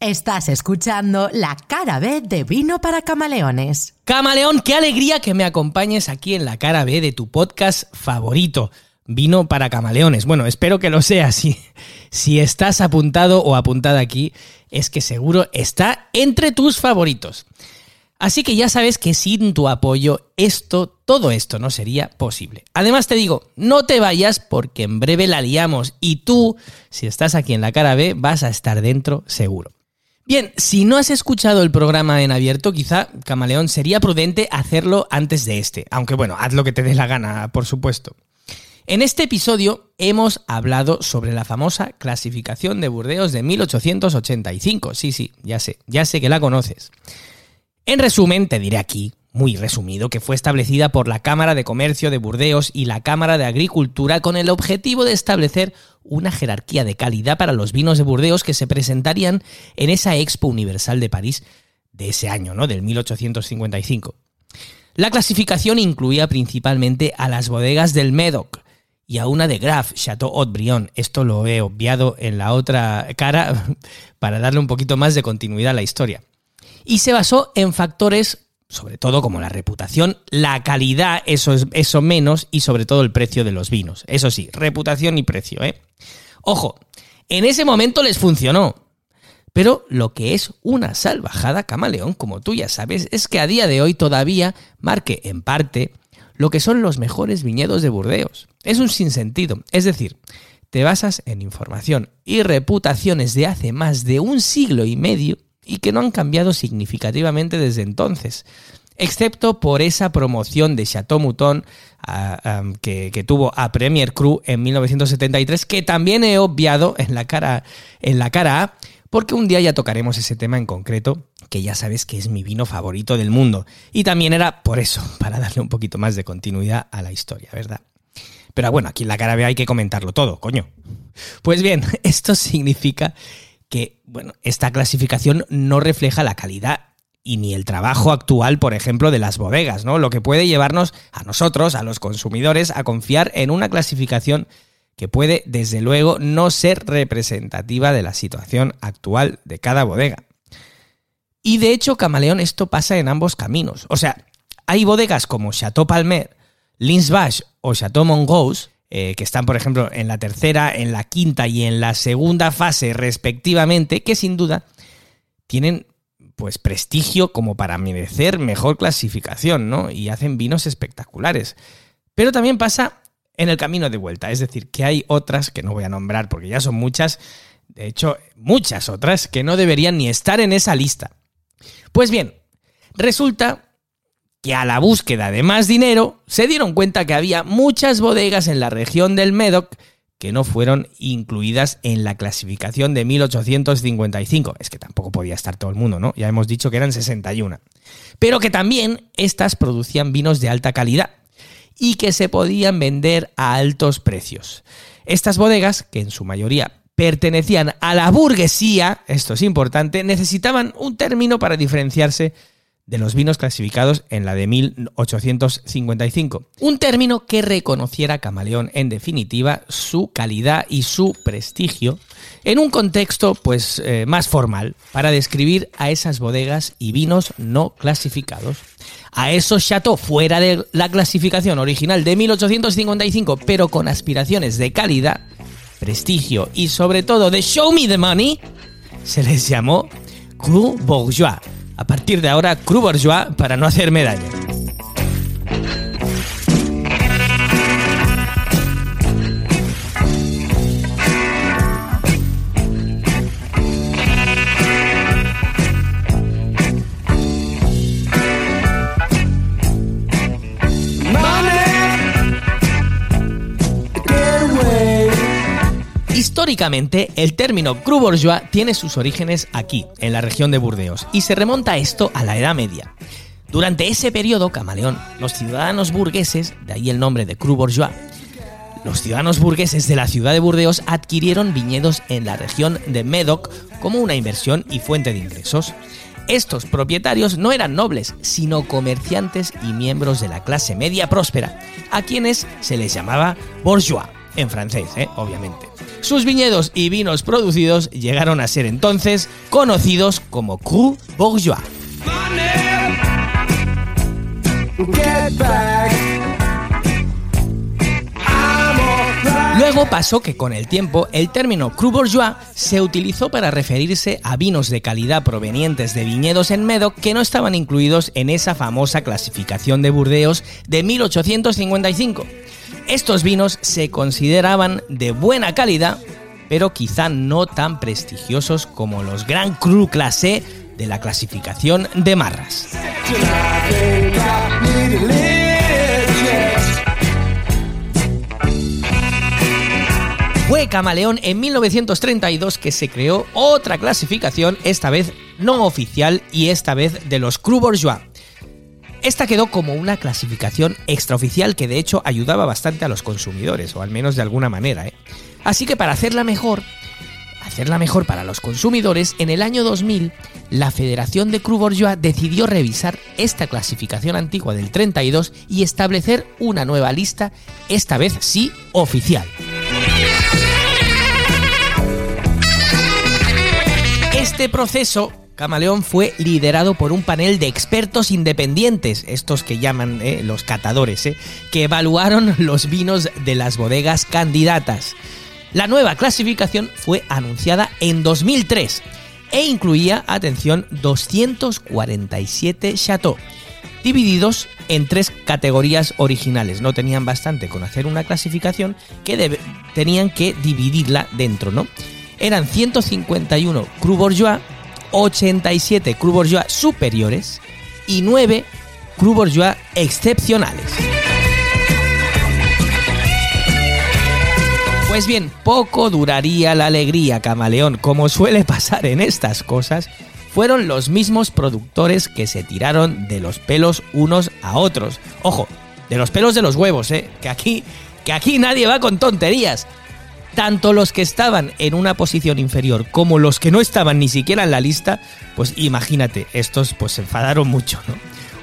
Estás escuchando la cara B de Vino para Camaleones. Camaleón, qué alegría que me acompañes aquí en la cara B de tu podcast favorito. Vino para camaleones. Bueno, espero que lo sea. Si, si estás apuntado o apuntada aquí, es que seguro está entre tus favoritos. Así que ya sabes que sin tu apoyo esto, todo esto no sería posible. Además te digo, no te vayas porque en breve la liamos y tú, si estás aquí en la cara B, vas a estar dentro seguro. Bien, si no has escuchado el programa en abierto, quizá, Camaleón, sería prudente hacerlo antes de este, aunque bueno, haz lo que te dé la gana, por supuesto. En este episodio hemos hablado sobre la famosa clasificación de Burdeos de 1885. Sí, sí, ya sé, ya sé que la conoces. En resumen, te diré aquí, muy resumido, que fue establecida por la Cámara de Comercio de Burdeos y la Cámara de Agricultura con el objetivo de establecer una jerarquía de calidad para los vinos de Burdeos que se presentarían en esa Expo Universal de París de ese año, ¿no? Del 1855. La clasificación incluía principalmente a las bodegas del Médoc y a una de Graf, Chateau Haut-Brion. Esto lo he obviado en la otra cara para darle un poquito más de continuidad a la historia. Y se basó en factores sobre todo como la reputación, la calidad, eso, es, eso menos, y sobre todo el precio de los vinos. Eso sí, reputación y precio, ¿eh? Ojo, en ese momento les funcionó. Pero lo que es una salvajada camaleón, como tú ya sabes, es que a día de hoy todavía marque en parte lo que son los mejores viñedos de Burdeos. Es un sinsentido. Es decir, te basas en información y reputaciones de hace más de un siglo y medio y que no han cambiado significativamente desde entonces, excepto por esa promoción de Chateau Mouton que, tuvo a Premier Cru en 1973, que también he obviado en la, cara, en la cara A, porque un día ya tocaremos ese tema en concreto, que ya sabes que es mi vino favorito del mundo. Y también era por eso, para darle un poquito más de continuidad a la historia, ¿verdad? Pero bueno, aquí en la cara B hay que comentarlo todo, coño. Pues bien, esto significa que, bueno, esta clasificación no refleja la calidad y ni el trabajo actual, por ejemplo, de las bodegas, ¿no? Lo que puede llevarnos a nosotros, a los consumidores, a confiar en una clasificación que puede, desde luego, no ser representativa de la situación actual de cada bodega. Y de hecho, Camaleón, esto pasa en ambos caminos. O sea, hay bodegas como Chateau Palmer, Linsbach o Chateau Mongoose eh, que están, por ejemplo, en la tercera, en la quinta y en la segunda fase respectivamente, que sin duda tienen pues prestigio como para merecer mejor clasificación, ¿no? Y hacen vinos espectaculares. Pero también pasa en el camino de vuelta, es decir, que hay otras que no voy a nombrar porque ya son muchas, de hecho, muchas otras que no deberían ni estar en esa lista. Pues bien, resulta que a la búsqueda de más dinero se dieron cuenta que había muchas bodegas en la región del Médoc que no fueron incluidas en la clasificación de 1855. Es que tampoco podía estar todo el mundo, ¿no? Ya hemos dicho que eran 61. Pero que también estas producían vinos de alta calidad y que se podían vender a altos precios. Estas bodegas, que en su mayoría pertenecían a la burguesía, esto es importante, necesitaban un término para diferenciarse de los vinos clasificados en la de 1855. Un término que reconociera Camaleón en definitiva su calidad y su prestigio en un contexto pues eh, más formal para describir a esas bodegas y vinos no clasificados. A esos chateaux fuera de la clasificación original de 1855 pero con aspiraciones de calidad, prestigio y sobre todo de show me the money, se les llamó Cru Bourgeois a partir de ahora, Cru Bourgeois para no hacerme daño. Históricamente, el término cru bourgeois tiene sus orígenes aquí, en la región de Burdeos, y se remonta esto a la Edad Media. Durante ese periodo, camaleón, los ciudadanos burgueses, de ahí el nombre de cru bourgeois, los ciudadanos burgueses de la ciudad de Burdeos adquirieron viñedos en la región de Médoc como una inversión y fuente de ingresos. Estos propietarios no eran nobles, sino comerciantes y miembros de la clase media próspera, a quienes se les llamaba bourgeois, en francés, ¿eh? obviamente. Sus viñedos y vinos producidos llegaron a ser entonces conocidos como cru bourgeois. Luego pasó que con el tiempo el término cru bourgeois se utilizó para referirse a vinos de calidad provenientes de viñedos en Medoc que no estaban incluidos en esa famosa clasificación de Burdeos de 1855. Estos vinos se consideraban de buena calidad, pero quizá no tan prestigiosos como los Grand Cru Classé de la clasificación de Marras. Fue Camaleón en 1932 que se creó otra clasificación, esta vez no oficial y esta vez de los Cru Bourgeois. Esta quedó como una clasificación extraoficial que de hecho ayudaba bastante a los consumidores, o al menos de alguna manera. ¿eh? Así que para hacerla mejor, hacerla mejor para los consumidores, en el año 2000 la Federación de Cru decidió revisar esta clasificación antigua del 32 y establecer una nueva lista, esta vez sí oficial. Este proceso Camaleón fue liderado por un panel de expertos independientes, estos que llaman eh, los catadores, eh, que evaluaron los vinos de las bodegas candidatas. La nueva clasificación fue anunciada en 2003 e incluía, atención, 247 chateaux, divididos en tres categorías originales. No tenían bastante con hacer una clasificación que tenían que dividirla dentro, ¿no? Eran 151 Cru Bourgeois, 87 Cru Bourgeois superiores y 9 Cru Bourgeois excepcionales. Pues bien, poco duraría la alegría, camaleón. Como suele pasar en estas cosas, fueron los mismos productores que se tiraron de los pelos unos a otros. Ojo, de los pelos de los huevos, ¿eh? Que aquí, que aquí nadie va con tonterías tanto los que estaban en una posición inferior como los que no estaban ni siquiera en la lista, pues imagínate, estos pues se enfadaron mucho, ¿no?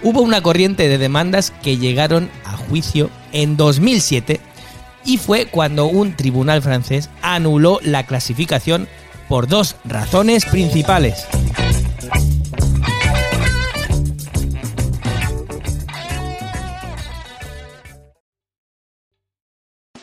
Hubo una corriente de demandas que llegaron a juicio en 2007 y fue cuando un tribunal francés anuló la clasificación por dos razones principales.